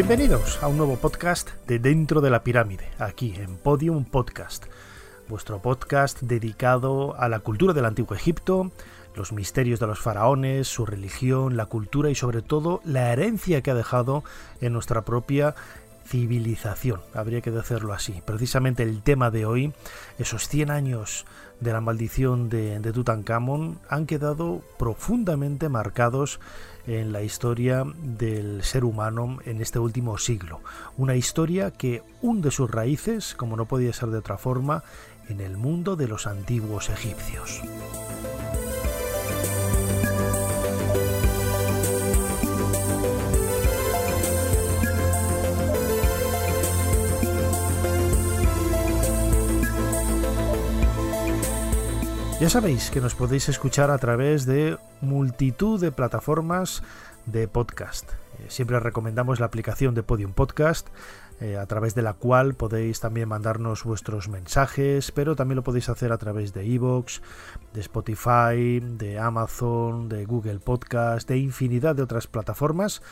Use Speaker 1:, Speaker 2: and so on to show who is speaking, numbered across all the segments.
Speaker 1: Bienvenidos a un nuevo podcast de Dentro de la Pirámide, aquí en Podium Podcast, vuestro podcast dedicado a la cultura del Antiguo Egipto, los misterios de los faraones, su religión, la cultura y sobre todo la herencia que ha dejado en nuestra propia civilización, habría que decirlo así. Precisamente el tema de hoy, esos 100 años de la maldición de, de Tutankamón, han quedado profundamente marcados en la historia del ser humano en este último siglo. Una historia que hunde sus raíces, como no podía ser de otra forma, en el mundo de los antiguos egipcios. Ya sabéis que nos podéis escuchar a través de multitud de plataformas de podcast. Eh, siempre recomendamos la aplicación de Podium Podcast, eh, a través de la cual podéis también mandarnos vuestros mensajes, pero también lo podéis hacer a través de Evox, de Spotify, de Amazon, de Google Podcast, de infinidad de otras plataformas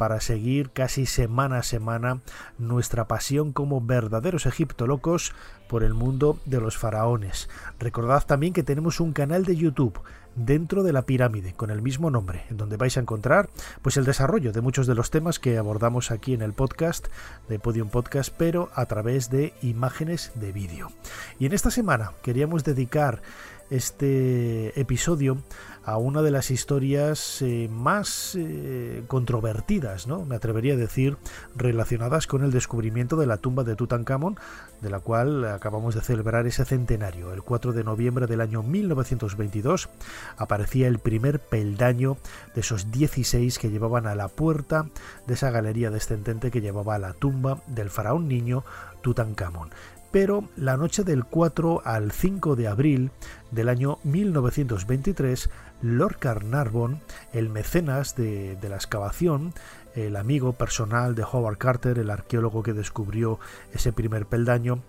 Speaker 1: para seguir casi semana a semana nuestra pasión como verdaderos egiptolocos por el mundo de los faraones. Recordad también que tenemos un canal de YouTube dentro de la pirámide con el mismo nombre, en donde vais a encontrar pues el desarrollo de muchos de los temas que abordamos aquí en el podcast de Podium Podcast, pero a través de imágenes de vídeo. Y en esta semana queríamos dedicar este episodio a una de las historias eh, más eh, controvertidas, ¿no? me atrevería a decir, relacionadas con el descubrimiento de la tumba de Tutankamón, de la cual acabamos de celebrar ese centenario. El 4 de noviembre del año 1922 aparecía el primer peldaño de esos 16 que llevaban a la puerta de esa galería descendente que llevaba a la tumba del faraón niño Tutankamón pero la noche del 4 al 5 de abril del año 1923, Lord Carnarvon, el mecenas de, la excavación, el amigo personal de Howard Carter, el arqueólogo que descubrió ese primer peldaño,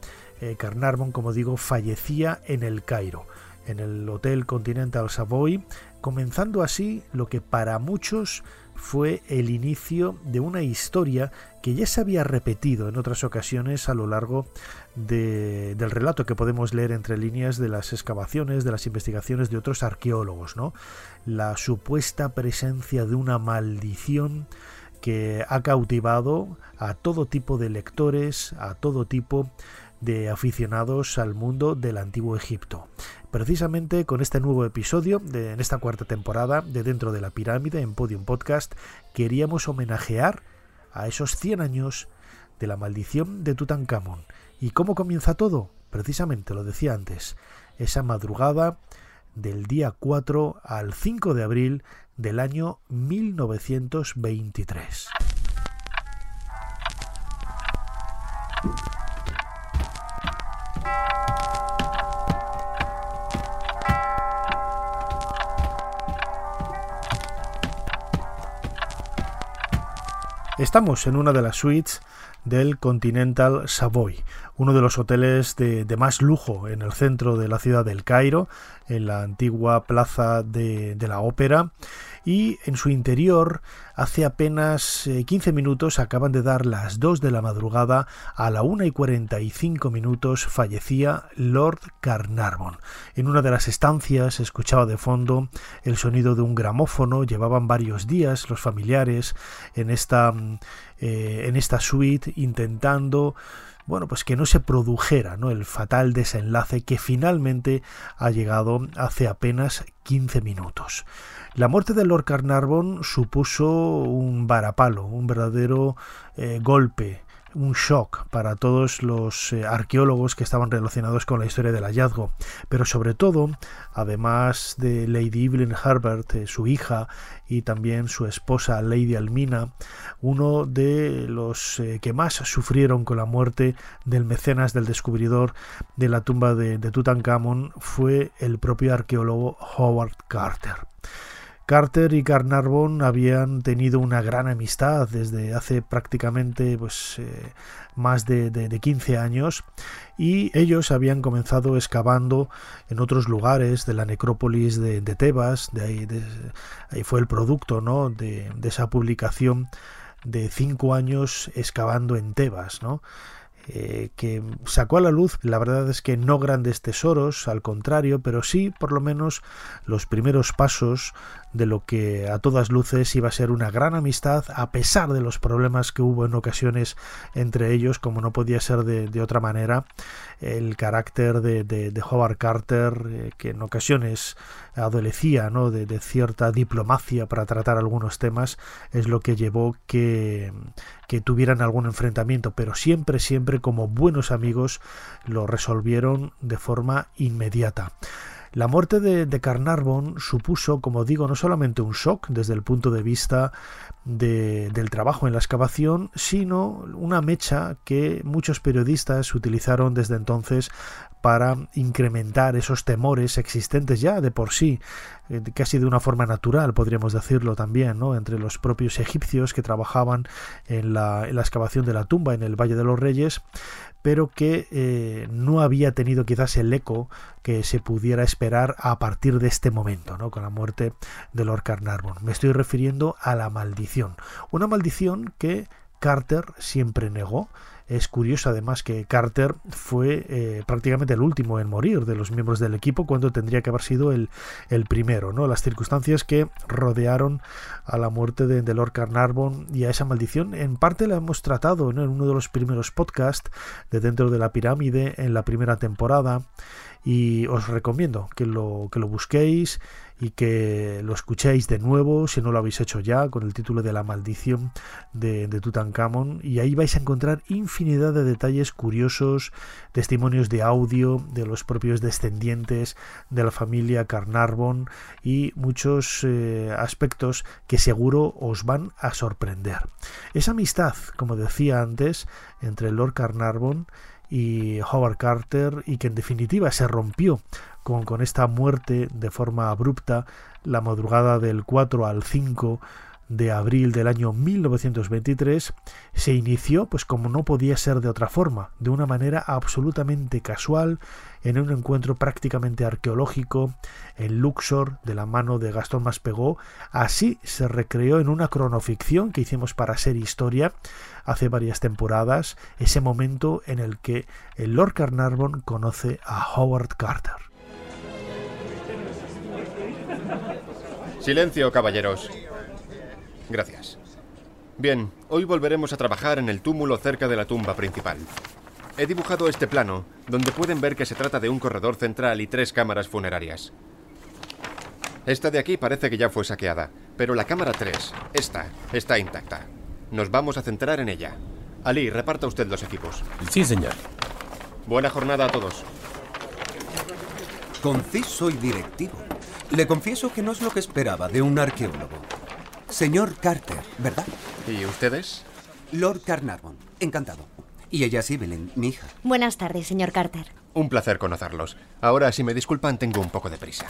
Speaker 1: eh, Carnarvon, como digo, fallecía en el Cairo, en el Hotel Continental Savoy, comenzando así lo que para muchos fue el inicio de una historia que ya se había repetido en otras ocasiones a lo largo del relato que podemos leer entre líneas de las excavaciones, de las investigaciones de otros arqueólogos, ¿no? La supuesta presencia de una maldición que ha cautivado a todo tipo de lectores, a todo tipo de aficionados al mundo del antiguo Egipto. Precisamente con este nuevo episodio, de, en esta cuarta temporada de Dentro de la Pirámide en Podium Podcast, queríamos homenajear a esos 100 años de la maldición de Tutankamón. ¿Y cómo comienza todo? Precisamente lo decía antes, esa madrugada del día 4 al 5 de abril del año 1923. Estamos en una de las suites del Continental Savoy, uno de los hoteles de, más lujo en el centro de la ciudad del Cairo, en la antigua plaza de, la ópera y en su interior hace apenas 15 eh, minutos acaban de dar las 2 de la madrugada a la 1 y 45 minutos fallecía Lord Carnarvon. En una de las estancias escuchaba de fondo el sonido de un gramófono, llevaban varios días los familiares en esta, mm, eh, en esta suite intentando bueno, pues que no se produjera ¿no? el fatal desenlace que finalmente ha llegado hace apenas 15 minutos. La muerte de Lord Carnarvon supuso un varapalo, un verdadero eh, golpe un shock para todos los eh, arqueólogos que estaban relacionados con la historia del hallazgo, pero sobre todo, además de Lady Evelyn Herbert, eh, su hija, y también su esposa Lady Almina, uno de los eh, que más sufrieron con la muerte del mecenas del descubridor de la tumba de, de Tutankamón fue el propio arqueólogo Howard Carter. Carter y Carnarvon habían tenido una gran amistad desde hace prácticamente pues, eh, más de, 15 años y ellos habían comenzado excavando en otros lugares de la necrópolis de, Tebas, de ahí, ahí, fue el producto ¿no? de, de esa publicación de cinco años excavando en Tebas, ¿no? Eh, que sacó a la luz, la verdad es que no grandes tesoros, al contrario, pero sí por lo menos los primeros pasos de lo que a todas luces iba a ser una gran amistad, a pesar de los problemas que hubo en ocasiones entre ellos, como no podía ser de, otra manera, el carácter de, Howard Carter, eh, que en ocasiones adolecía ¿no? de, cierta diplomacia para tratar algunos temas, es lo que llevó que, que tuvieran algún enfrentamiento, pero siempre, siempre como buenos amigos lo resolvieron de forma inmediata. La muerte de, de, Carnarvon supuso, como digo, no solamente un shock desde el punto de vista del trabajo en la excavación, sino una mecha que muchos periodistas utilizaron desde entonces para incrementar esos temores existentes ya de por sí, eh, casi de una forma natural, podríamos decirlo también, ¿no? entre los propios egipcios que trabajaban en la, en la excavación de la tumba en el Valle de los Reyes, pero que eh, no había tenido quizás el eco que se pudiera esperar a partir de este momento, ¿no? con la muerte de Lord Carnarvon. Me estoy refiriendo a la maldición, una maldición que Carter siempre negó, es curioso además que Carter fue eh, prácticamente el último en morir de los miembros del equipo cuando tendría que haber sido el, el primero. ¿no? Las circunstancias que rodearon a la muerte de, Lord Carnarvon y a esa maldición en parte la hemos tratado en uno de los primeros podcasts de Dentro de la Pirámide en la primera temporada y os recomiendo que lo, que lo busquéis y que lo escuchéis de nuevo si no lo habéis hecho ya con el título de La maldición de, de Tutankamón y ahí vais a encontrar infinidad de detalles curiosos, testimonios de audio de los propios descendientes de la familia Carnarvon y muchos eh, aspectos que seguro os van a sorprender. Esa amistad, como decía antes, entre Lord Carnarvon y Howard Carter y que en definitiva se rompió con, con esta muerte de forma abrupta la madrugada del 4 al 5 de abril del año 1923 se inició, pues como no podía ser de otra forma, de una manera absolutamente casual, en un encuentro prácticamente arqueológico en Luxor de la mano de Gastón Maspegó. Así se recreó en una cronoficción que hicimos para ser historia hace varias temporadas, ese momento en el que el Lord Carnarvon conoce a Howard Carter.
Speaker 2: Silencio, caballeros. Gracias. Bien, hoy volveremos a trabajar en el túmulo cerca de la tumba principal. He dibujado este plano, donde pueden ver que se trata de un corredor central y tres cámaras funerarias. Esta de aquí parece que ya fue saqueada, pero la cámara 3, esta, está intacta. Nos vamos a centrar en ella. Ali, reparta usted los equipos.
Speaker 3: Sí, señor.
Speaker 2: Buena jornada a todos.
Speaker 4: Conciso y directivo. Le confieso que no es lo que esperaba de un arqueólogo. Señor Carter, ¿verdad?
Speaker 2: ¿Y ustedes?
Speaker 4: Lord Carnarvon. Encantado. Y ella es Evelyn, mi hija.
Speaker 5: Buenas tardes, señor Carter.
Speaker 2: Un placer conocerlos. Ahora, si me disculpan, tengo un poco de prisa.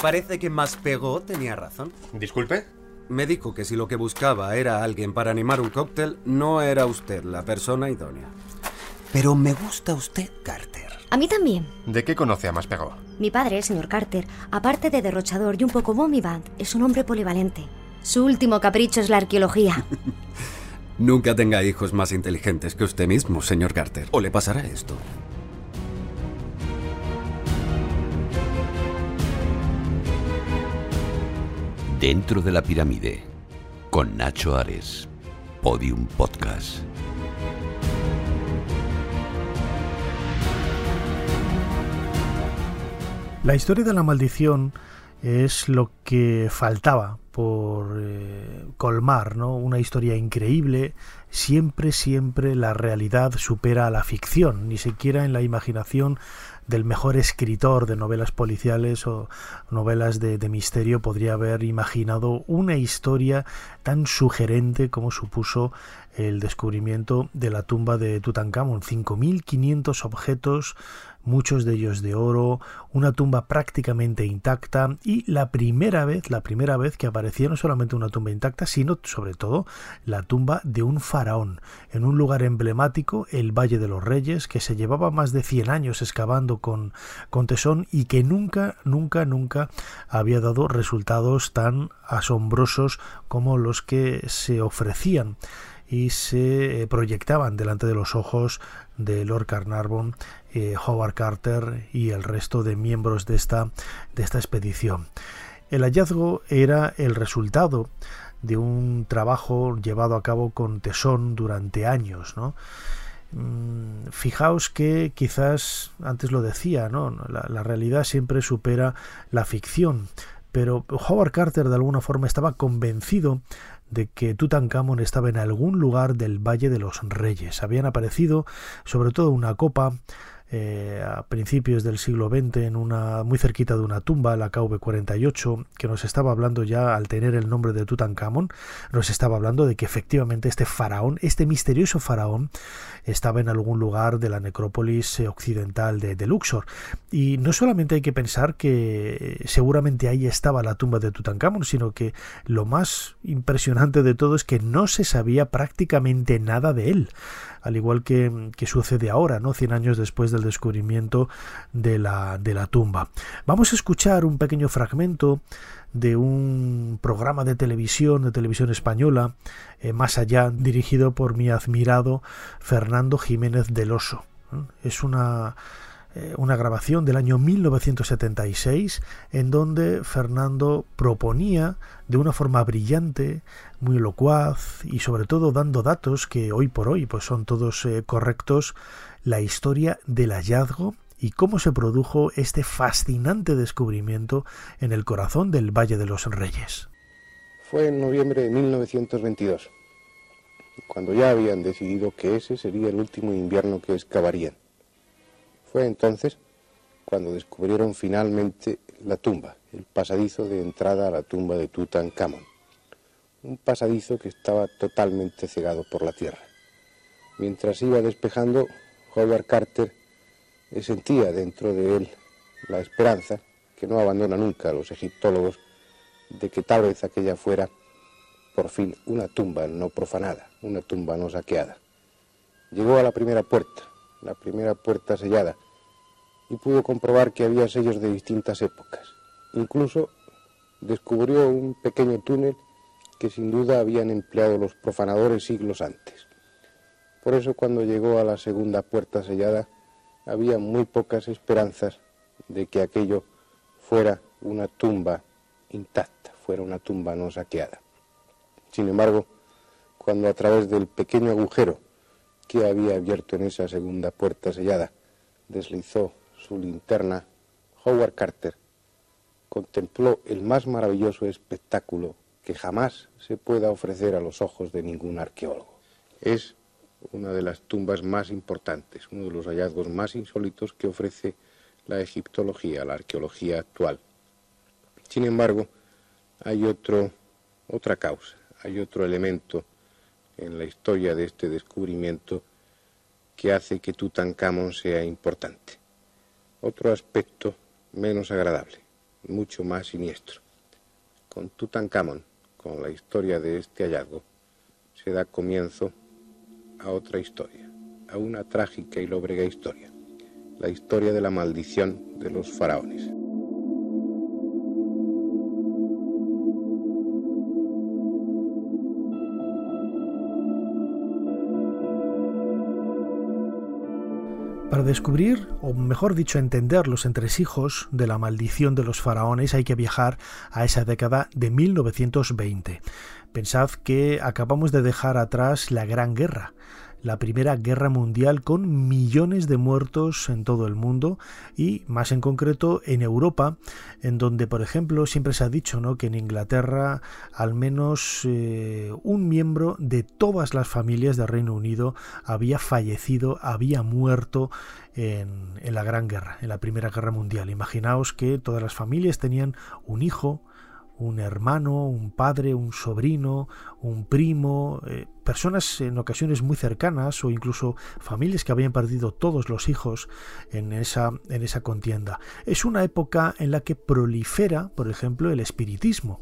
Speaker 4: Parece que más pegó tenía razón.
Speaker 2: ¿Disculpe?
Speaker 4: Me dijo que si lo que buscaba era alguien para animar un cóctel, no era usted la persona idónea. Pero me gusta usted, Carter.
Speaker 5: A mí también.
Speaker 2: ¿De qué conoce a Maspegó?
Speaker 5: Mi padre, el señor Carter, aparte de derrochador y un poco bomby band, es un hombre polivalente. Su último capricho es la arqueología.
Speaker 4: Nunca tenga hijos más inteligentes que usted mismo, señor Carter, o le pasará esto.
Speaker 6: Dentro de la pirámide, con Nacho Ares, Podium Podcast.
Speaker 1: La historia de la maldición es lo que faltaba por eh, colmar ¿no? una historia increíble, siempre, siempre la realidad supera a la ficción, ni siquiera en la imaginación del mejor escritor de novelas policiales o novelas de, misterio podría haber imaginado una historia tan sugerente como supuso el descubrimiento de la tumba de Tutankamón. 5.500 objetos muchos de ellos de oro, una tumba prácticamente intacta y la primera vez, la primera vez que aparecía no solamente una tumba intacta, sino sobre todo la tumba de un faraón en un lugar emblemático, el Valle de los Reyes, que se llevaba más de 100 años excavando con, con tesón y que nunca, nunca, nunca había dado resultados tan asombrosos como los que se ofrecían y se proyectaban delante de los ojos de Lord Carnarvon eh, Howard Carter y el resto de miembros de esta, de esta expedición. El hallazgo era el resultado de un trabajo llevado a cabo con tesón durante años, ¿no? Mm, fijaos que quizás antes lo decía, ¿no? La, realidad siempre supera la ficción, pero Howard Carter de alguna forma estaba convencido de que Tutankamón estaba en algún lugar del Valle de los Reyes. Habían aparecido sobre todo una copa eh, a principios del siglo XX en una muy cerquita de una tumba, la KV48, que nos estaba hablando ya al tener el nombre de Tutankamón, nos estaba hablando de que efectivamente este faraón, este misterioso faraón, estaba en algún lugar de la necrópolis occidental de, de Luxor. Y no solamente hay que pensar que seguramente ahí estaba la tumba de Tutankamón, sino que lo más impresionante de todo es que no se sabía prácticamente nada de él al igual que, sucede ahora, ¿no? 100 años después del descubrimiento de la, de la tumba. Vamos a escuchar un pequeño fragmento de un programa de televisión, de televisión española, eh, más allá, dirigido por mi admirado Fernando Jiménez del Oso. Es una eh, una grabación del año 1976 en donde Fernando proponía de una forma brillante, muy locuaz y sobre todo dando datos que hoy por hoy pues son todos eh, correctos la historia del hallazgo y cómo se produjo este fascinante descubrimiento en el corazón del Valle de los Reyes.
Speaker 3: Fue en noviembre de 1922, cuando ya habían decidido que ese sería el último invierno que excavarían. Fue entonces cuando descubrieron finalmente la tumba, el pasadizo de entrada a la tumba de Tutankamón. Un pasadizo que estaba totalmente cegado por la tierra. Mientras iba despejando, Howard Carter sentía dentro de él la esperanza, que no abandona nunca a los egiptólogos, de que tal vez aquella fuera por fin una tumba no profanada, una tumba no saqueada. Llegó a la primera puerta, la primera puerta sellada, y pudo comprobar que había sellos de distintas épocas. Incluso descubrió un pequeño túnel que sin duda habían empleado los profanadores siglos antes. Por eso cuando llegó a la segunda puerta sellada había muy pocas esperanzas de que aquello fuera una tumba intacta, fuera una tumba no saqueada. Sin embargo, cuando a través del pequeño agujero había abierto en esa segunda puerta sellada deslizó su linterna, Howard Carter contempló el más maravilloso espectáculo que jamás se pueda ofrecer a los ojos de ningún arqueólogo. Es una de las tumbas más importantes, uno de los hallazgos más insólitos que ofrece la egiptología, la arqueología actual. Sin embargo, hay otra causa, hay otro elemento en la historia de este descubrimiento que hace que Tutankamón sea importante. Otro aspecto menos agradable, mucho más siniestro. Con Tutankamón, con la historia de este hallazgo, se da comienzo a otra historia, a una trágica y lóbrega historia, la historia de la maldición de los faraones.
Speaker 1: Para descubrir, o mejor dicho, entender los entresijos de la maldición de los faraones hay que viajar a esa década de 1920. Pensad que acabamos de dejar atrás la Gran Guerra, la Primera Guerra Mundial con millones de muertos en todo el mundo y más en concreto en Europa, en donde por ejemplo siempre se ha dicho ¿no? que en Inglaterra al menos eh, un miembro de todas las familias del Reino Unido había fallecido, había muerto en, en la Gran Guerra, en la Primera Guerra Mundial. Imaginaos que todas las familias tenían un hijo, un hermano, un padre, un sobrino, un primo, eh, personas en ocasiones muy cercanas o incluso familias que habían perdido todos los hijos en esa, en esa contienda. Es una época en la que prolifera, por ejemplo, el espiritismo.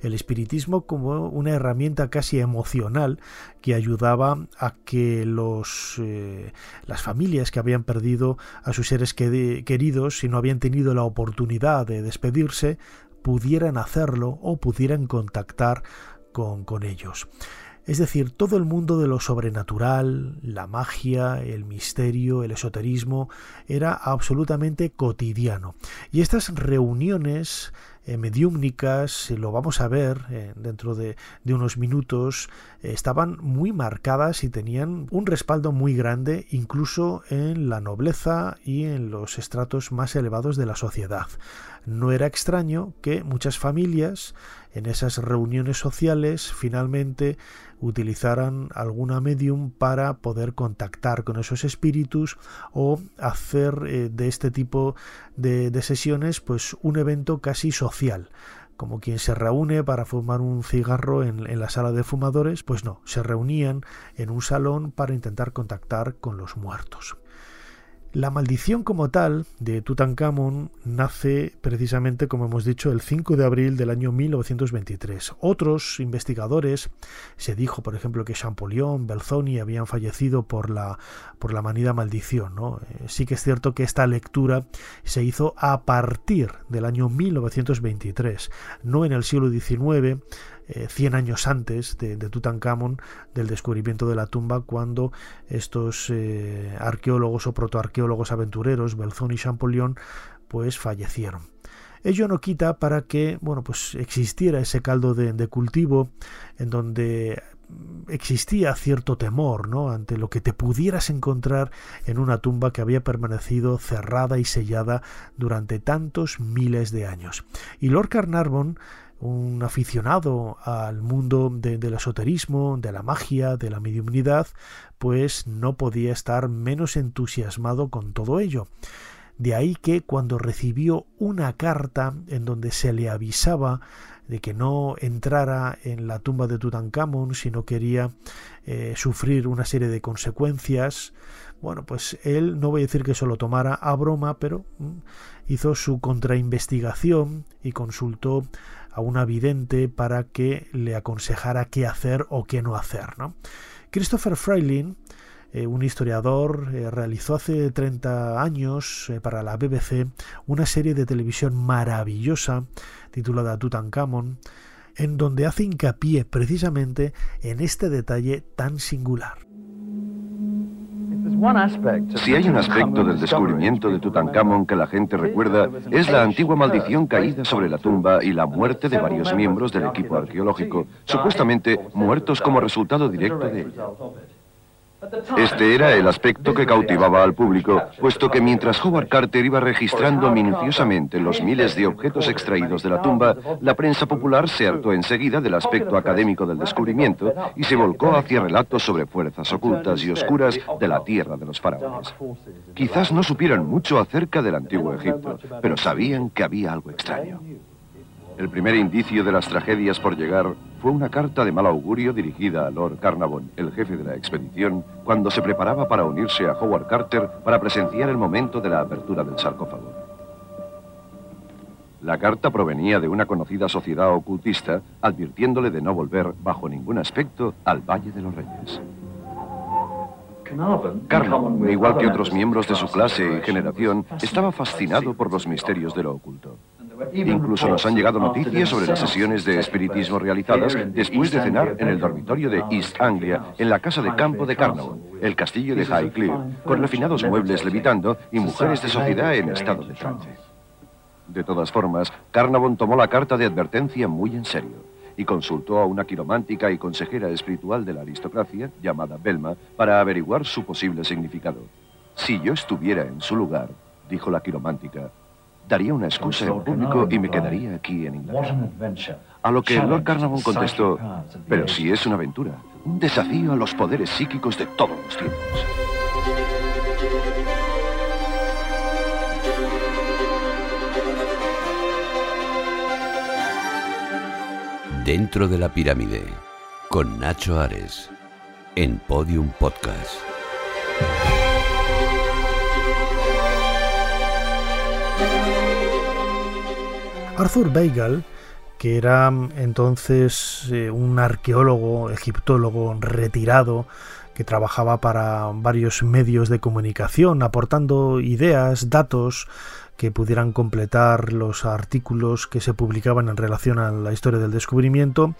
Speaker 1: El espiritismo como una herramienta casi emocional que ayudaba a que los, eh, las familias que habían perdido a sus seres queridos y no habían tenido la oportunidad de despedirse pudieran hacerlo o pudieran contactar con, con ellos. Es decir, todo el mundo de lo sobrenatural, la magia, el misterio, el esoterismo, era absolutamente cotidiano. Y estas reuniones eh, mediúmnicas, lo vamos a ver eh, dentro de, unos minutos, estaban muy marcadas y tenían un respaldo muy grande incluso en la nobleza y en los estratos más elevados de la sociedad. No era extraño que muchas familias en esas reuniones sociales finalmente utilizaran alguna medium para poder contactar con esos espíritus o hacer eh, de este tipo de, sesiones pues un evento casi social como quien se reúne para fumar un cigarro en, en, la sala de fumadores, pues no, se reunían en un salón para intentar contactar con los muertos. La maldición como tal de Tutankamón nace precisamente, como hemos dicho, el 5 de abril del año 1923. Otros investigadores, se dijo, por ejemplo, que Champollion, Belzoni habían fallecido por la, por la manida maldición. ¿no? Eh, sí que es cierto que esta lectura se hizo a partir del año 1923, no en el siglo XIX, 100 eh, años antes de, Tutankamón, del descubrimiento de la tumba, cuando estos eh, arqueólogos o protoarqueólogos aventureros, Belzoni y Champollion, pues fallecieron. Ello no quita para que bueno, pues existiera ese caldo de, de cultivo en donde existía cierto temor ¿no? ante lo que te pudieras encontrar en una tumba que había permanecido cerrada y sellada durante tantos miles de años. Y Lord Carnarvon un aficionado al mundo del esoterismo, de la magia, de la mediumnidad, pues no podía estar menos entusiasmado con todo ello. De ahí que cuando recibió una carta en donde se le avisaba de que no entrara en la tumba de Tutankamón si no quería eh, sufrir una serie de consecuencias, bueno, pues él no voy a decir que se lo tomara a broma, pero mm, hizo su contrainvestigación y consultó a una vidente para que le aconsejara qué hacer o qué no hacer. ¿no? Christopher Freiling, eh, un historiador, eh, realizó hace 30 años eh, para la BBC una serie de televisión maravillosa titulada Tutankhamon, en donde hace hincapié precisamente en este detalle tan singular.
Speaker 7: Si hay un aspecto del descubrimiento de Tutankamón que la gente recuerda, es la antigua maldición caída sobre la tumba y la muerte de varios miembros del equipo arqueológico, supuestamente muertos como resultado directo de ella. Este era el aspecto que cautivaba al público, puesto que mientras Howard Carter iba registrando minuciosamente los miles de objetos extraídos de la tumba, la prensa popular se hartó enseguida del aspecto académico del descubrimiento y se volcó hacia relatos sobre fuerzas ocultas y oscuras de la tierra de los faraones. Quizás no supieran mucho acerca del antiguo Egipto, pero sabían que había algo extraño. El primer indicio de las tragedias por llegar fue una carta de mal augurio dirigida a Lord Carnarvon, el jefe de la expedición, cuando se preparaba para unirse a Howard Carter para presenciar el momento de la apertura del sarcófago. La carta provenía de una conocida sociedad ocultista, advirtiéndole de no volver bajo ningún aspecto al Valle de los Reyes. Carnarvon, igual que otros miembros de su clase y generación, estaba fascinado por los misterios de lo oculto. Incluso nos han llegado noticias sobre las sesiones de espiritismo realizadas después de cenar en el dormitorio de East Anglia, en la casa de campo de Carnarvon, el castillo de Highclere, con refinados muebles levitando y mujeres de sociedad en estado de trance. De todas formas, Carnarvon tomó la carta de advertencia muy en serio. y consultó a una quiromántica y consejera espiritual de la aristocracia, llamada Belma, para averiguar su posible significado. Si yo estuviera en su lugar, dijo la quiromántica, daría una excusa en público y me quedaría aquí en Inglaterra. A lo que Lord Carnarvon contestó, pero si es una aventura, un desafío a los poderes psíquicos de todos los tiempos.
Speaker 6: Dentro de la pirámide, con Nacho Ares, en Podium Podcast.
Speaker 1: Arthur Weigel, que era mm, entonces eh, un arqueólogo, egiptólogo retirado, que trabajaba para varios medios de comunicación, aportando ideas, datos que pudieran completar los artículos que se publicaban en relación a la historia del descubrimiento,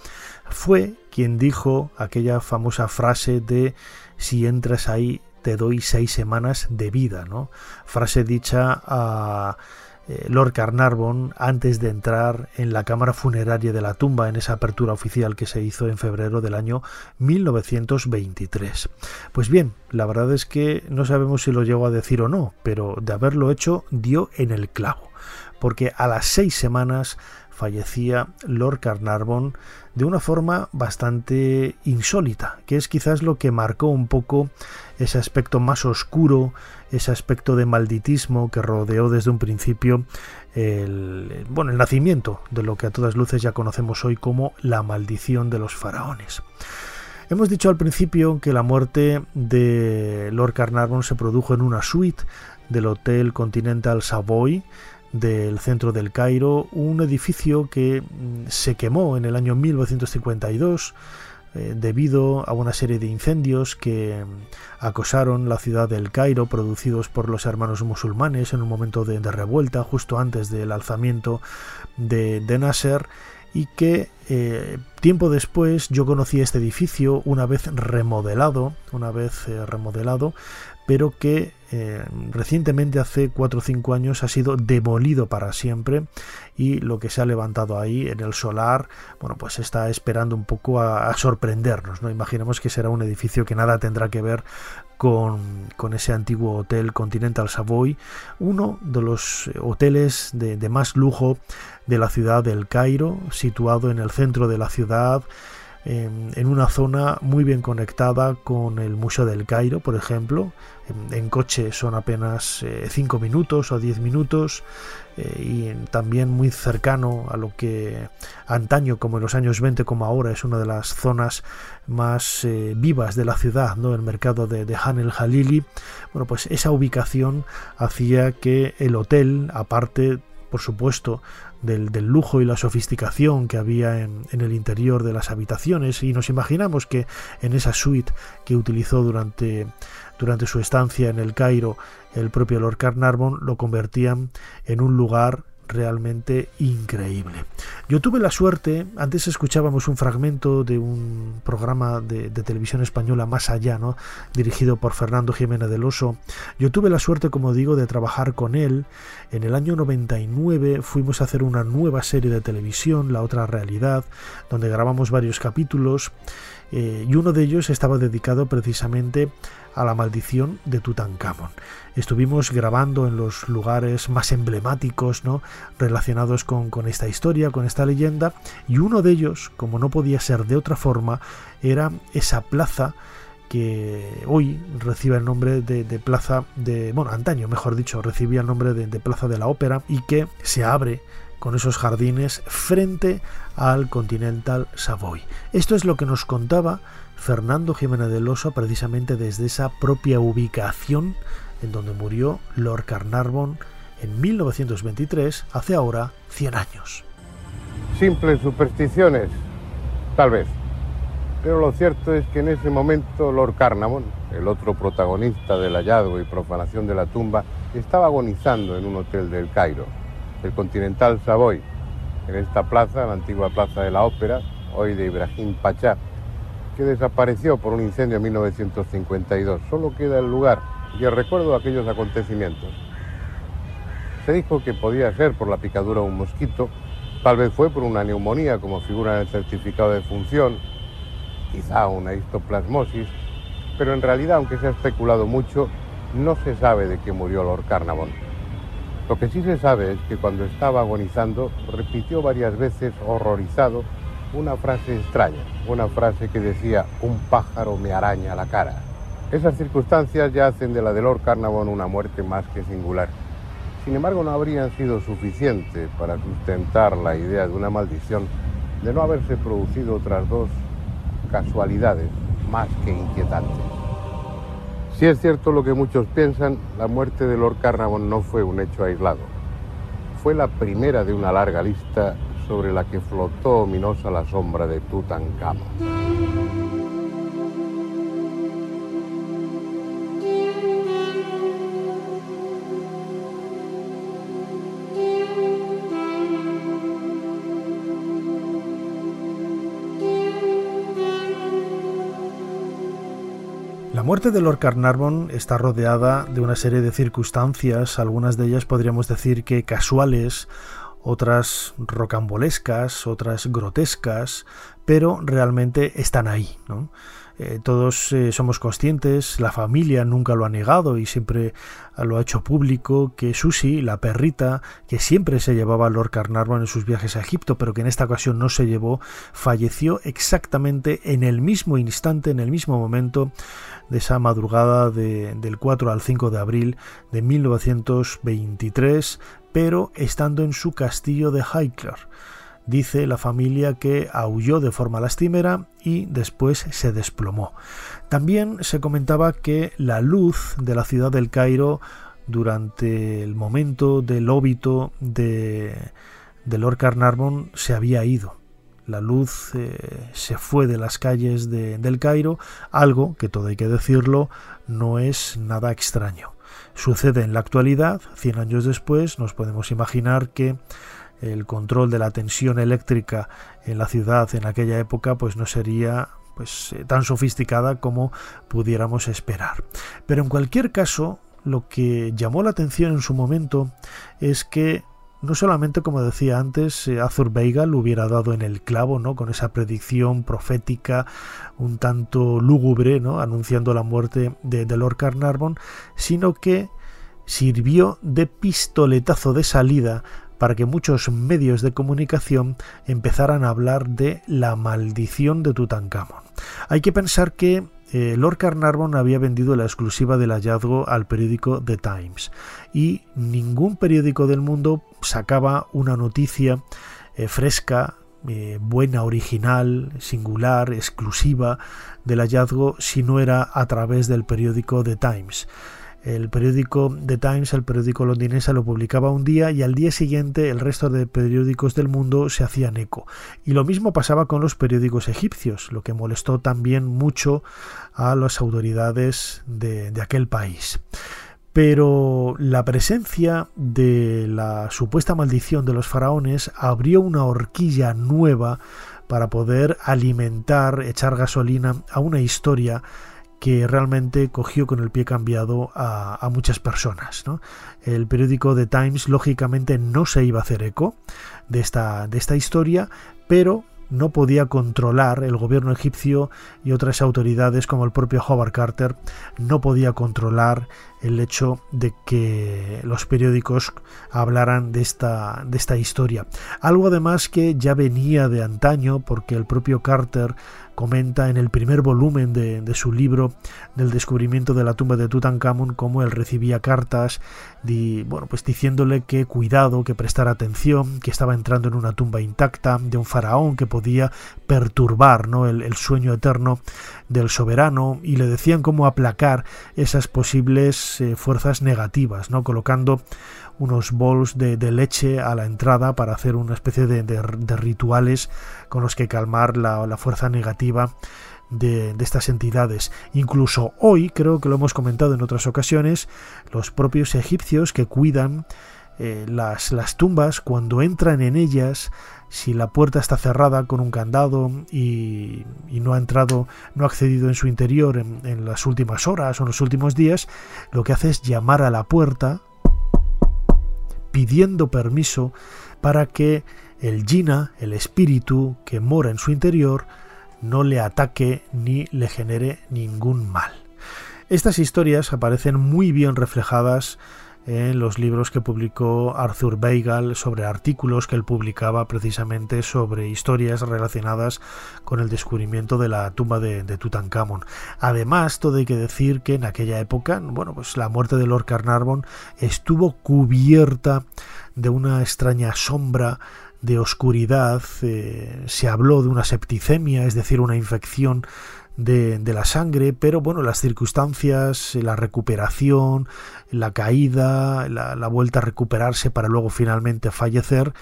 Speaker 1: fue quien dijo aquella famosa frase de si entras ahí te doy seis semanas de vida, ¿no? Frase dicha a eh, Lord Carnarvon antes de entrar en la cámara funeraria de la tumba en esa apertura oficial que se hizo en febrero del año 1923. Pues bien, la verdad es que no sabemos si lo llegó a decir o no, pero de haberlo hecho dio en el clavo, porque a las seis semanas fallecía Lord Carnarvon de una forma bastante insólita, que es quizás lo que marcó un poco ese aspecto más oscuro, ese aspecto de malditismo que rodeó desde un principio el, bueno, el nacimiento de lo que a todas luces ya conocemos hoy como la maldición de los faraones. Hemos dicho al principio que la muerte de Lord Carnarvon se produjo en una suite del Hotel Continental Savoy, del centro del Cairo, un edificio que mm, se quemó en el año 1952 eh, debido a una serie de incendios que mm, acosaron la ciudad del Cairo producidos por los hermanos musulmanes en un momento de, revuelta justo antes del alzamiento de, de Nasser y que eh, tiempo después yo conocí este edificio una vez remodelado, una vez eh, remodelado, pero que eh, recientemente, hace 4 o 5 años, ha sido demolido para siempre y lo que se ha levantado ahí en el solar, bueno, pues está esperando un poco a, sorprendernos, ¿no? Imaginemos que será un edificio que nada tendrá que ver con, con, ese antiguo hotel Continental Savoy, uno de los hoteles de, de más lujo de la ciudad del Cairo, situado en el centro de la ciudad, en una zona muy bien conectada con el Museo del Cairo, por ejemplo. En, coche son apenas 5 eh, minutos o 10 minutos eh, y también muy cercano a lo que antaño, como en los años 20, como ahora, es una de las zonas más eh, vivas de la ciudad, ¿no? el mercado de, de Han el Jalili. Bueno, pues esa ubicación hacía que el hotel, aparte por supuesto, del, lujo y la sofisticación que había en, el interior de las habitaciones y nos imaginamos que en esa suite que utilizó durante, durante su estancia en el Cairo el propio Lord Carnarvon lo convertían en un lugar realmente increíble. Yo tuve la suerte, antes escuchábamos un fragmento de un programa de, televisión española Más Allá, ¿no? dirigido por Fernando Jiménez del Oso. Yo tuve la suerte, como digo, de trabajar con él. En el año 99 fuimos a hacer una nueva serie de televisión, La otra realidad, donde grabamos varios capítulos. Eh, y uno de ellos estaba dedicado precisamente a la maldición de Tutankamón. Estuvimos grabando en los lugares más emblemáticos ¿no? relacionados con, esta historia, con esta leyenda, y uno de ellos, como no podía ser de otra forma, era esa plaza que hoy recibe el nombre de, plaza de, bueno, antaño mejor dicho, recibía el nombre de, de plaza de la ópera y que se abre con esos jardines frente al Continental Savoy. Esto es lo que nos contaba Fernando Jiménez del Oso precisamente desde esa propia ubicación en donde murió Lord Carnarvon en 1923, hace ahora 100 años.
Speaker 3: Simples supersticiones, tal vez. Pero lo cierto es que en ese momento Lord Carnarvon, el otro protagonista del hallazgo y profanación de la tumba, estaba agonizando en un hotel del Cairo, el Continental Savoy, en esta plaza, la antigua plaza de la ópera, hoy de Ibrahim Pachá, que desapareció por un incendio en 1952. Solo queda el lugar y el recuerdo de aquellos acontecimientos. Se dijo que podía ser por la picadura de un mosquito Tal vez fue por una neumonía, como figura en el certificado de función, quizá una histoplasmosis, pero en realidad, aunque se ha especulado mucho, no se sabe de qué murió Lord Carnavon. Lo que sí se sabe es que cuando estaba agonizando repitió varias veces, horrorizado, una frase extraña, una frase que decía, un pájaro me araña la cara. Esas circunstancias ya hacen de la de Lord Carnavon una muerte más que singular. Sin embargo, no habrían sido suficientes para sustentar la idea de una maldición de no haberse producido otras dos casualidades más que inquietantes. Si es cierto lo que muchos piensan, la muerte de Lord Carnarvon no fue un hecho aislado. Fue la primera de una larga lista sobre la que flotó ominosa la sombra de Tutankamón.
Speaker 1: La muerte de Lord Carnarvon está rodeada de una serie de circunstancias, algunas de ellas podríamos decir que casuales, otras rocambolescas, otras grotescas, pero realmente están ahí. ¿no? Eh, todos eh, somos conscientes, la familia nunca lo ha negado y siempre lo ha hecho público, que Susie, la perrita, que siempre se llevaba a Lord Carnarvon en sus viajes a Egipto, pero que en esta ocasión no se llevó, falleció exactamente en el mismo instante, en el mismo momento de esa madrugada del 4 al 5 de abril de 1923, pero estando en su castillo de Highclere. Dice la familia que aulló de forma lastimera y después se desplomó. También se comentaba que la luz de la ciudad del Cairo durante el momento del óbito de, de Lord Carnarvon se había ido. La luz eh, se fue de las calles de, del Cairo, algo que todo hay que decirlo no es nada extraño. Sucede en la actualidad, 100 años después, nos podemos imaginar que el control de la tensión eléctrica en la ciudad en aquella época pues no sería pues eh, tan sofisticada como pudiéramos esperar. Pero en cualquier caso, lo que llamó la atención en su momento es que no solamente, como decía antes, eh, Arthur Weigel hubiera dado en el clavo, ¿no? Con esa predicción profética un tanto lúgubre, ¿no? Anunciando la muerte de, de Lord Carnarvon, sino que sirvió de pistoletazo de salida para que muchos medios de comunicación empezaran a hablar de la maldición de Tutankamón. Hay que pensar que eh, Lord Carnarvon había vendido la exclusiva del hallazgo al periódico The Times y ningún periódico del mundo sacaba una noticia eh, fresca, eh, buena, original, singular, exclusiva del hallazgo si no era a través del periódico The Times. El periódico The Times, el periódico londinense, lo publicaba un día y al día siguiente el resto de periódicos del mundo se hacían eco. Y lo mismo pasaba con los periódicos egipcios, lo que molestó también mucho a las autoridades de, de aquel país pero la presencia de la supuesta maldición de los faraones abrió una horquilla nueva para poder alimentar, echar gasolina a una historia que realmente cogió con el pie cambiado a, muchas personas. El periódico The Times lógicamente no se iba a hacer eco de esta, de esta historia, pero no podía controlar el gobierno egipcio y otras autoridades como el propio Howard Carter no podía controlar el hecho de que los periódicos hablaran de esta, de esta historia. Algo además que ya venía de antaño porque el propio Carter comenta en el primer volumen de, su libro del descubrimiento de la tumba de Tutankamón cómo él recibía cartas bueno, pues diciéndole que cuidado, que prestara atención, que estaba entrando en una tumba intacta de un faraón que podía perturbar ¿no? el, sueño eterno del soberano y le decían cómo aplacar esas posibles eh, fuerzas negativas, ¿no? colocando unos bols de, leche a la entrada para hacer una especie de, rituales con los que calmar la, fuerza negativa de, estas entidades. Incluso hoy, creo que lo hemos comentado en otras ocasiones, los propios egipcios que cuidan eh, las, las, tumbas, cuando entran en ellas, si la puerta está cerrada con un candado y, no ha entrado, no ha accedido en su interior en, en las últimas horas o en los últimos días, lo que hace es llamar a la puerta pidiendo permiso para que el Jina, el espíritu que mora en su interior, no le ataque ni le genere ningún mal. Estas historias aparecen muy bien reflejadas en los libros que publicó Arthur Weigel sobre artículos que él publicaba precisamente sobre historias relacionadas con el descubrimiento de la tumba de, Tutankamón. Además, todo hay que decir que en aquella época, bueno, pues la muerte de Lord Carnarvon estuvo cubierta de una extraña sombra de oscuridad, eh, se habló de una septicemia, es decir, una infección de, la sangre, pero bueno, las circunstancias, la recuperación, la caída, la, la, vuelta a recuperarse para luego finalmente fallecer,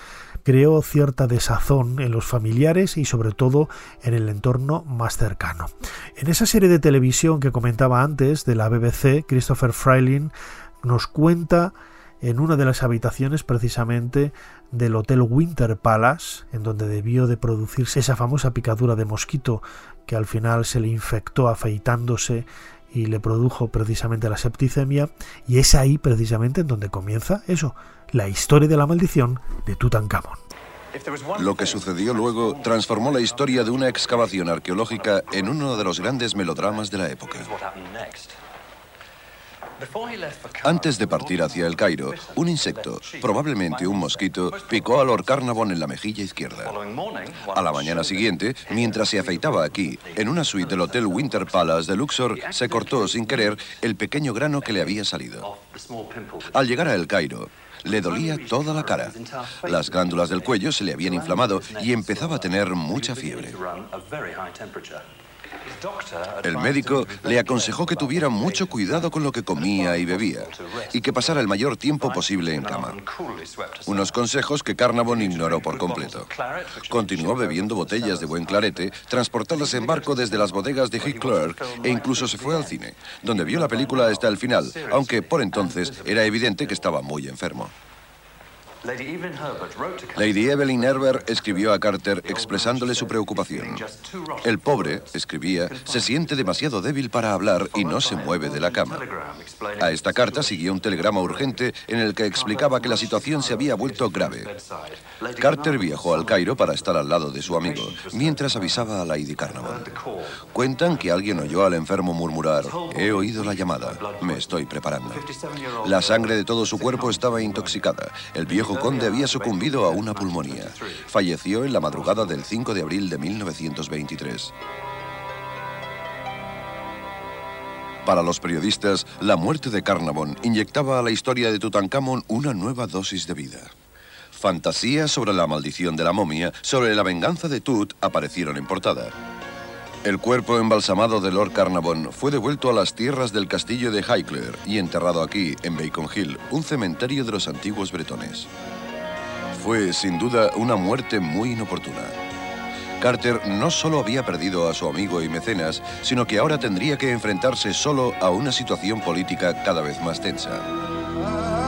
Speaker 1: creó cierta desazón en los familiares y sobre todo en el entorno más cercano. En esa serie de televisión que comentaba antes de la BBC, Christopher Freiling nos cuenta en una de las habitaciones precisamente del Hotel Winter Palace, en donde debió de producirse esa famosa picadura de mosquito que al final se le infectó afeitándose y le produjo precisamente la septicemia, y es ahí precisamente en donde comienza eso, la historia de la maldición de Tutankamón.
Speaker 7: Lo que sucedió luego transformó la historia de una excavación arqueológica en uno de los grandes melodramas de la época. Antes de partir hacia el Cairo, un insecto, probablemente un mosquito, picó a Lord Carnarvon en la mejilla izquierda. A la mañana siguiente, mientras se afeitaba aquí, en una suite del Hotel Winter Palace de Luxor, se cortó sin querer el pequeño grano que le había salido. Al llegar a El Cairo, le dolía toda la cara. Las glándulas del cuello se le habían inflamado y empezaba a tener mucha fiebre. El médico le aconsejó que tuviera mucho cuidado con lo que comía y bebía y que pasara el mayor tiempo posible en cama. Unos consejos que Carnavon ignoró por completo. Continuó bebiendo botellas de buen clarete, transportadas en barco desde las bodegas de Heathclerk e incluso se fue al cine, donde vio la película hasta el final, aunque por entonces era evidente que estaba muy enfermo. Lady Evelyn Herbert escribió a Carter expresándole su preocupación. El pobre, escribía, se siente demasiado débil para hablar y no se mueve de la cama. A esta carta siguió un telegrama urgente en el que explicaba que la situación se había vuelto grave. Carter viajó al Cairo para estar al lado de su amigo, mientras avisaba a Lady Carnarvon. Cuentan que alguien oyó al enfermo murmurar, he oído la llamada, me estoy preparando. La sangre de todo su cuerpo estaba intoxicada. El viejo conde había sucumbido a una pulmonía. Falleció en la madrugada del 5 de abril de 1923. Para los periodistas, la muerte de Carnavon inyectaba a la historia de Tutankamón una nueva dosis de vida. Fantasías sobre la maldición de la momia, sobre la venganza de Tut, aparecieron en portada. El cuerpo embalsamado de Lord Carnarvon fue devuelto a las tierras del castillo de Highclere y enterrado aquí, en Bacon Hill, un cementerio de los antiguos bretones. Fue, sin duda, una muerte muy inoportuna. Carter no solo había perdido a su amigo y mecenas, sino que ahora tendría que enfrentarse solo a una situación política cada vez más tensa.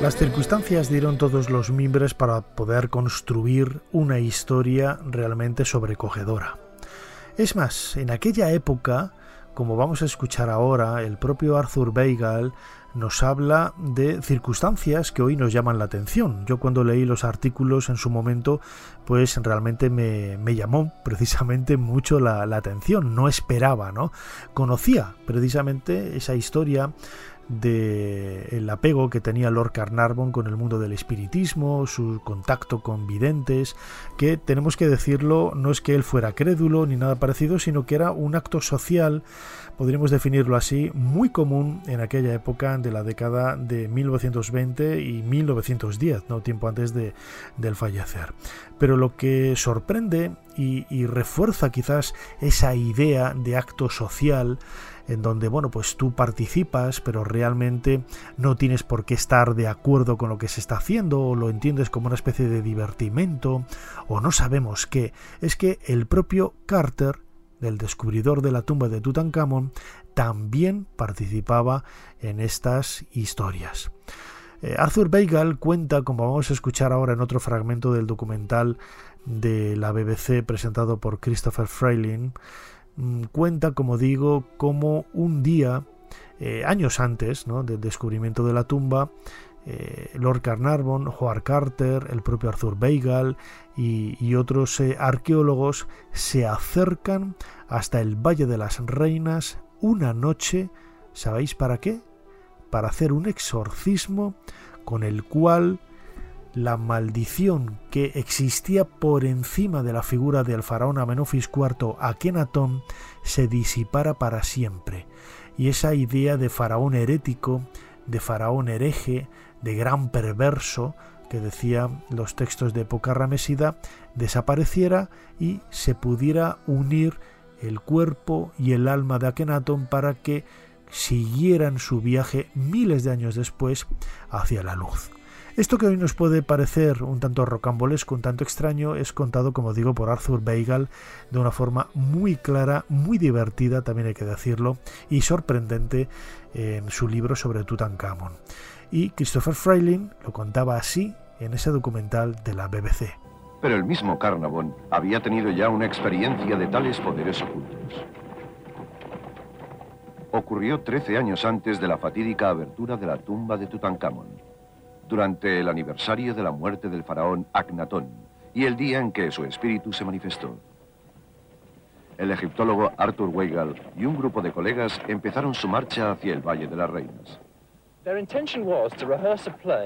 Speaker 1: Las circunstancias dieron todos los mimbres para poder construir una historia realmente sobrecogedora. Es más, en aquella época, como vamos a escuchar ahora, el propio Arthur Weigel nos habla de circunstancias que hoy nos llaman la atención. Yo cuando leí los artículos en su momento, pues realmente me, llamó precisamente mucho la, atención. No esperaba, ¿no? Conocía precisamente esa historia de el apego que tenía Lord Carnarvon con el mundo del espiritismo, su contacto con videntes, que tenemos que decirlo, no es que él fuera crédulo ni nada parecido, sino que era un acto social, podríamos definirlo así, muy común en aquella época de la década de 1920 y 1910, no tiempo antes de, del fallecer. Pero lo que sorprende y, y refuerza quizás esa idea de acto social en donde, bueno, pues tú participas, pero realmente no tienes por qué estar de acuerdo con lo que se está haciendo, o lo entiendes como una especie de divertimento, o no sabemos qué. Es que el propio Carter, el descubridor de la tumba de Tutankamón, también participaba en estas historias. Eh, Arthur Weigel cuenta, como vamos a escuchar ahora en otro fragmento del documental de la BBC presentado por Christopher Frayling mm, cuenta, como digo, como un día, eh, años antes del descubrimiento de la tumba, eh, Lord Carnarvon, Howard Carter, el propio Arthur Weigel y, otros arqueólogos se acercan hasta el Valle de las Reinas una noche, ¿sabéis para qué? Para hacer un exorcismo con el cual la maldición que existía por encima de la figura del faraón Amenofis IV Akenatón se disipara para siempre. Y esa idea de faraón herético, de faraón hereje, de gran perverso, que decían los textos de época ramesida, desapareciera y se pudiera unir el cuerpo y el alma de Akenatón para que siguieran su viaje miles de años después hacia la luz. Esto que hoy nos puede parecer un tanto rocambolesco, un tanto extraño, es contado, como digo, por Arthur Weigel de una forma muy clara, muy divertida, también hay que decirlo, y sorprendente en su libro sobre Tutankamón. Y Christopher Frayling lo contaba así en ese documental de la BBC.
Speaker 7: Pero el mismo Carnavon había tenido ya una experiencia de tales poderes ocultos. Ocurrió 13 años antes de la fatídica abertura de la tumba de Tutankamón, durante el aniversario de la muerte del faraón Aknatón y el día en que su espíritu se manifestó. El egiptólogo Arthur Weigel y un grupo de colegas empezaron su marcha hacia el Valle de las Reinas.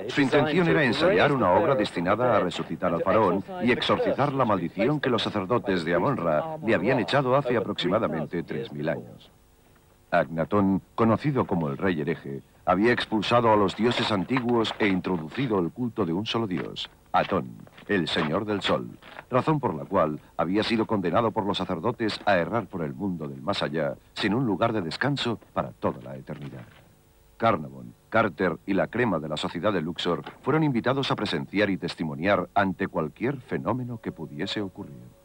Speaker 7: Su intención era ensayar una obra destinada a resucitar al faraón y exorcizar la maldición que los sacerdotes de Amon-Ra le habían echado hace aproximadamente 3.000 años. Agnatón, conocido como el rey hereje, había expulsado a los dioses antiguos e introducido el culto de un solo dios, Atón, el señor del sol, razón por la cual había sido condenado por los sacerdotes a errar por el mundo del más allá, sin un lugar de descanso para toda la eternidad. Carnavon, Carter y la crema de la sociedad de Luxor fueron invitados a presenciar y testimoniar ante cualquier fenómeno que pudiese ocurrir.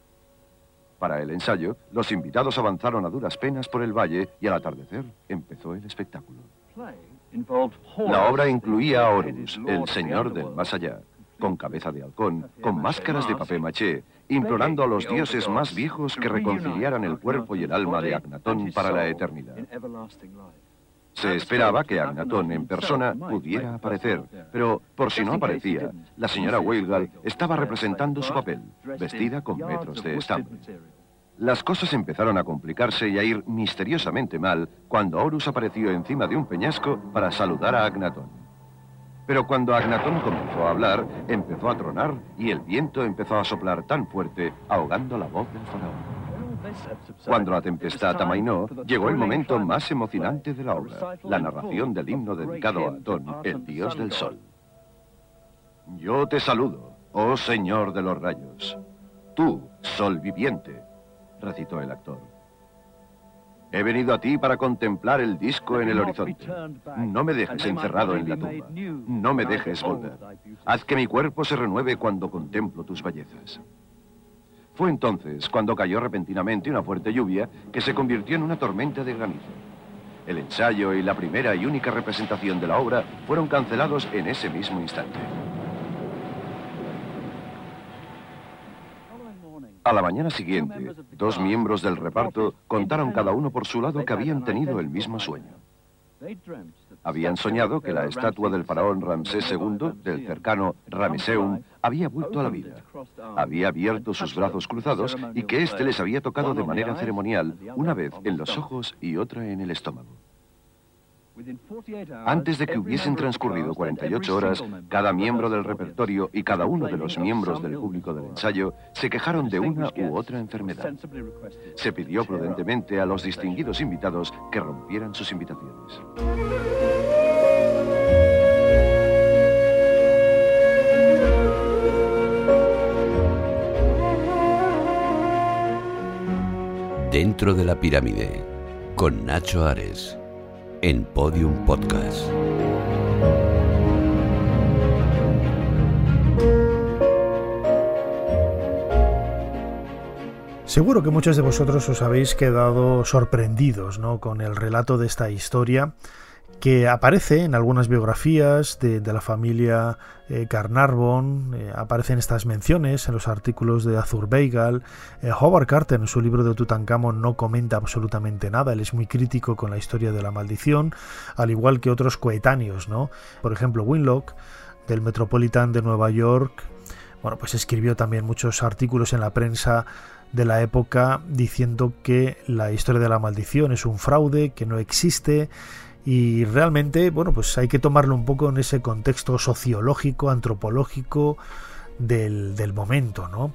Speaker 7: Para el ensayo, los invitados avanzaron a duras penas por el valle y al atardecer empezó el espectáculo. La obra incluía a Horus, el señor del más allá, con cabeza de halcón, con máscaras de papel maché, implorando a los dioses más viejos que reconciliaran el cuerpo y el alma de Agnatón para la eternidad. Se esperaba que Agnatón en persona pudiera aparecer, pero por si no aparecía, la señora Weilgal estaba representando su papel, vestida con metros de estambre. Las cosas empezaron a complicarse y a ir misteriosamente mal cuando Horus apareció encima de un peñasco para saludar a Agnatón. Pero cuando Agnatón comenzó a hablar, empezó a tronar y el viento empezó a soplar tan fuerte, ahogando la voz del faraón. Cuando la tempestad amainó, llegó el momento más emocionante de la obra, la narración del himno dedicado a Atón, el dios del sol. Yo te saludo, oh señor de los rayos. Tú, sol viviente, recitó el actor. He venido a ti para contemplar el disco en el horizonte. No me dejes encerrado en la tumba. No me dejes volver. Haz que mi cuerpo se renueve cuando contemplo tus bellezas. Fue entonces cuando cayó repentinamente una fuerte lluvia que se convirtió en una tormenta de granizo. El ensayo y la primera y única representación de la obra fueron cancelados en ese mismo instante. A la mañana siguiente, dos miembros del reparto contaron cada uno por su lado que habían tenido el mismo sueño. Habían soñado que la estatua del faraón Ramsés II, del cercano Rameseum, había vuelto a la vida. Había abierto sus brazos cruzados y que éste les había tocado de manera ceremonial, una vez en los ojos y otra en el estómago. Antes de que hubiesen transcurrido 48 horas, cada miembro del repertorio y cada uno de los miembros del público del ensayo se quejaron de una u otra enfermedad. Se pidió prudentemente a los distinguidos invitados que rompieran sus invitaciones.
Speaker 6: Dentro de la pirámide, con Nacho Ares en Podium Podcast.
Speaker 1: Seguro que muchos de vosotros os habéis quedado sorprendidos ¿no? con el relato de esta historia que aparece en algunas biografías de, la familia eh, Carnarvon, eh, aparecen estas menciones en los artículos de Azur Beigal. Eh, Howard Carter en su libro de Tutankamón no comenta absolutamente nada, él es muy crítico con la historia de la maldición, al igual que otros coetáneos, ¿no? Por ejemplo, Winlock, del Metropolitan de Nueva York, bueno, pues escribió también muchos artículos en la prensa de la época diciendo que la historia de la maldición es un fraude, que no existe y realmente, bueno, pues hay que tomarlo un poco en ese contexto sociológico, antropológico del, del momento, ¿no?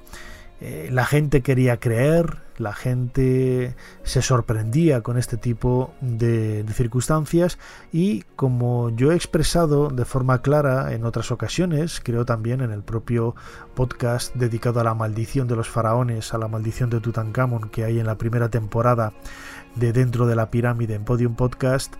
Speaker 1: Eh, la gente quería creer, la gente se sorprendía con este tipo de, circunstancias y como yo he expresado de forma clara en otras ocasiones, creo también en el propio podcast dedicado a la maldición de los faraones, a la maldición de Tutankamón que hay en la primera temporada de Dentro de la Pirámide en Podium Podcast,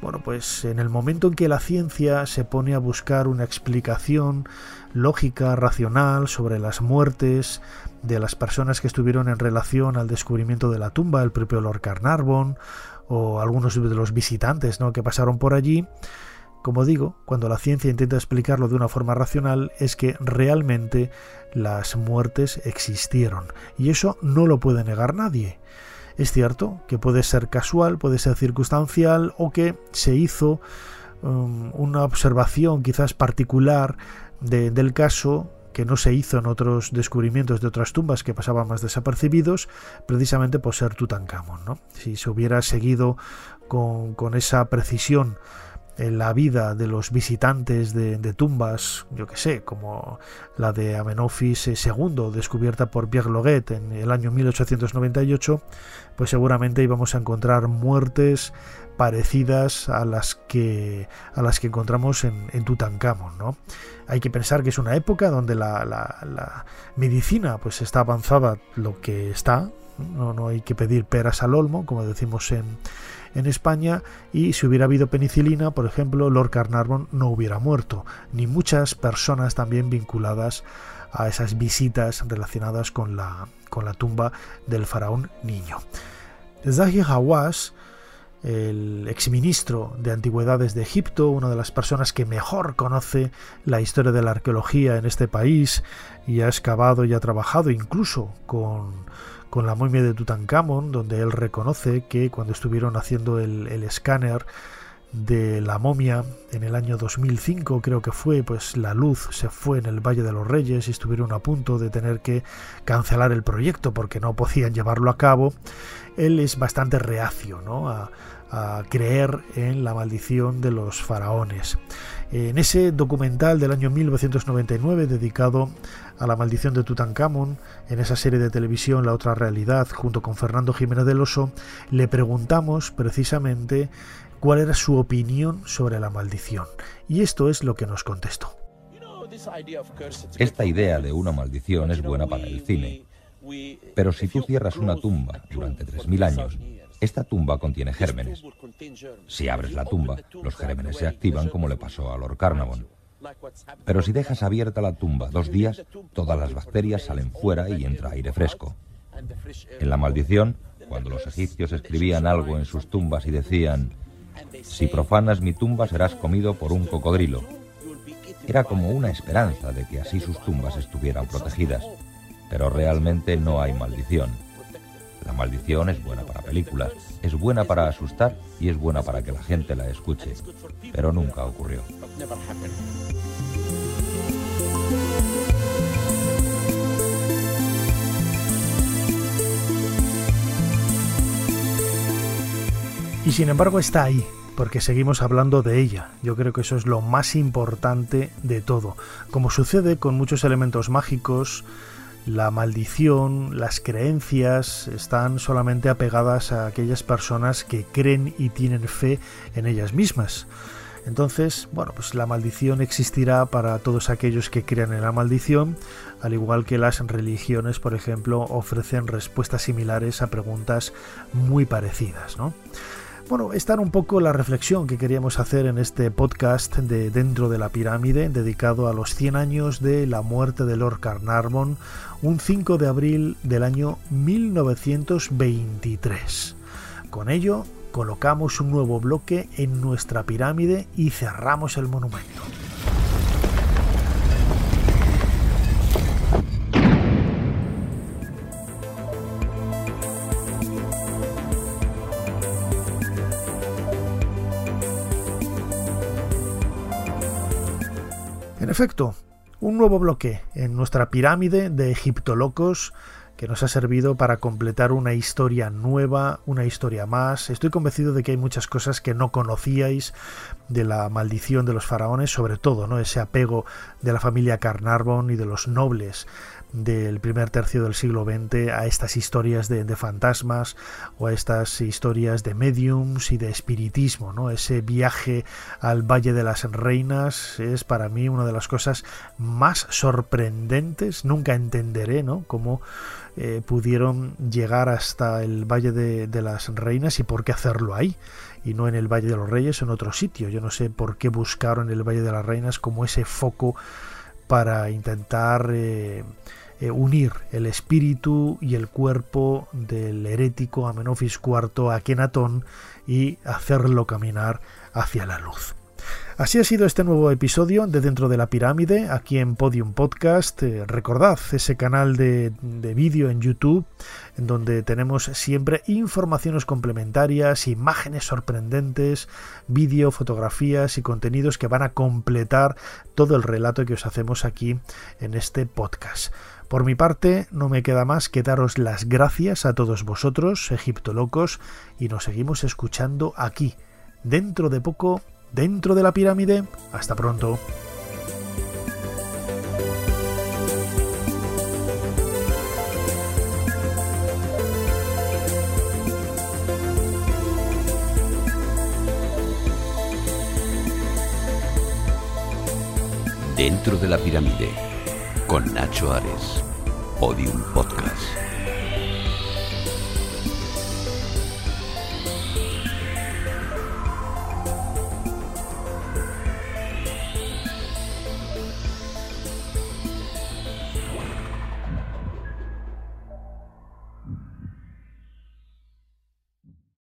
Speaker 1: bueno, pues en el momento en que la ciencia se pone a buscar una explicación lógica, racional sobre las muertes de las personas que estuvieron en relación al descubrimiento de la tumba, el propio Lord Carnarvon o algunos de los visitantes ¿no? que pasaron por allí, como digo, cuando la ciencia intenta explicarlo de una forma racional es que realmente las muertes existieron y eso no lo puede negar nadie. Es cierto que puede ser casual, puede ser circunstancial o que se hizo um, una observación quizás particular del caso que no se hizo en otros descubrimientos de otras tumbas que pasaban más desapercibidos, precisamente por ser Tutankamón. ¿no? Si se hubiera seguido con, con esa precisión en la vida de los visitantes de, tumbas, yo que sé, como la de Amenofis II, descubierta por Pierre Loguet en el año 1898, pues seguramente íbamos a encontrar muertes parecidas a las que a las que encontramos en, en Tutankamón, ¿no? Hay que pensar que es una época donde la, la medicina pues está avanzada lo que está, no, no hay que pedir peras al olmo, como decimos en, en España y si hubiera habido penicilina, por ejemplo, Lord Carnarvon no hubiera muerto, ni muchas personas también vinculadas a esas visitas relacionadas con la, con la tumba del faraón niño. Zahi Hawass, el exministro de Antigüedades de Egipto, una de las personas que mejor conoce la historia de la arqueología en este país y ha excavado y ha trabajado incluso con con la momia de Tutankamón, donde él reconoce que cuando estuvieron haciendo el, escáner de la momia en el año 2005 creo que fue pues la luz se fue en el Valle de los Reyes y estuvieron a punto de tener que cancelar el proyecto porque no podían llevarlo a cabo él es bastante reacio ¿no? a, a creer en la maldición de los faraones en ese documental del año 1999 dedicado a la maldición de Tutankamón, en esa serie de televisión La otra realidad, junto con Fernando Jiménez del Oso, le preguntamos precisamente cuál era su opinión sobre la maldición. Y esto es lo que nos contestó.
Speaker 8: Esta idea de una maldición es buena para el cine. Pero si tú cierras una tumba durante 3.000 años esta tumba contiene gérmenes. Si abres la tumba, los gérmenes se activan como le pasó a Lord Carnarvon. Pero si dejas abierta la tumba dos días, todas las bacterias salen fuera y entra aire fresco. En la maldición, cuando los egipcios escribían algo en sus tumbas y decían, si profanas mi tumba serás comido por un cocodrilo, era como una esperanza de que así sus tumbas estuvieran protegidas. Pero realmente no hay maldición. La maldición es buena para películas, es buena para asustar y es buena para que la gente la escuche, pero nunca ocurrió.
Speaker 1: Y sin embargo está ahí, porque seguimos hablando de ella. Yo creo que eso es lo más importante de todo. Como sucede con muchos elementos mágicos, la maldición, las creencias están solamente apegadas a aquellas personas que creen y tienen fe en ellas mismas. Entonces, bueno, pues la maldición existirá para todos aquellos que crean en la maldición, al igual que las religiones, por ejemplo, ofrecen respuestas similares a preguntas muy parecidas, ¿no? Bueno, esta era un poco la reflexión que queríamos hacer en este podcast de Dentro de la Pirámide, dedicado a los 100 años de la muerte de Lord Carnarvon, un 5 de abril del año 1923. Con ello colocamos un nuevo bloque en nuestra pirámide y cerramos el monumento. En efecto, un nuevo bloque en nuestra pirámide de egiptolocos que nos ha servido para completar una historia nueva, una historia más. Estoy convencido de que hay muchas cosas que no conocíais de la maldición de los faraones, sobre todo, ¿no? Ese apego de la familia Carnarvon y de los nobles del primer tercio del siglo XX a estas historias de, fantasmas o a estas historias de mediums y de espiritismo. ¿no? Ese viaje al Valle de las Reinas es para mí una de las cosas más sorprendentes. Nunca entenderé ¿no? cómo eh, pudieron llegar hasta el Valle de, de las Reinas y por qué hacerlo ahí y no en el Valle de los Reyes en otro sitio. Yo no sé por qué buscaron el Valle de las Reinas como ese foco para intentar eh, eh, unir el espíritu y el cuerpo del herético Amenofis IV a Kenatón y hacerlo caminar hacia la luz. Así ha sido este nuevo episodio de Dentro de la Pirámide, aquí en Podium Podcast. Eh, recordad ese canal de, de vídeo en YouTube, en donde tenemos siempre informaciones complementarias, imágenes sorprendentes, vídeo, fotografías y contenidos que van a completar todo el relato que os hacemos aquí en este podcast. Por mi parte, no me queda más que daros las gracias a todos vosotros, egiptolocos, y nos seguimos escuchando aquí, dentro de poco dentro de la pirámide. Hasta pronto.
Speaker 6: Dentro de la pirámide, con Nacho Ares, Podium Podcast.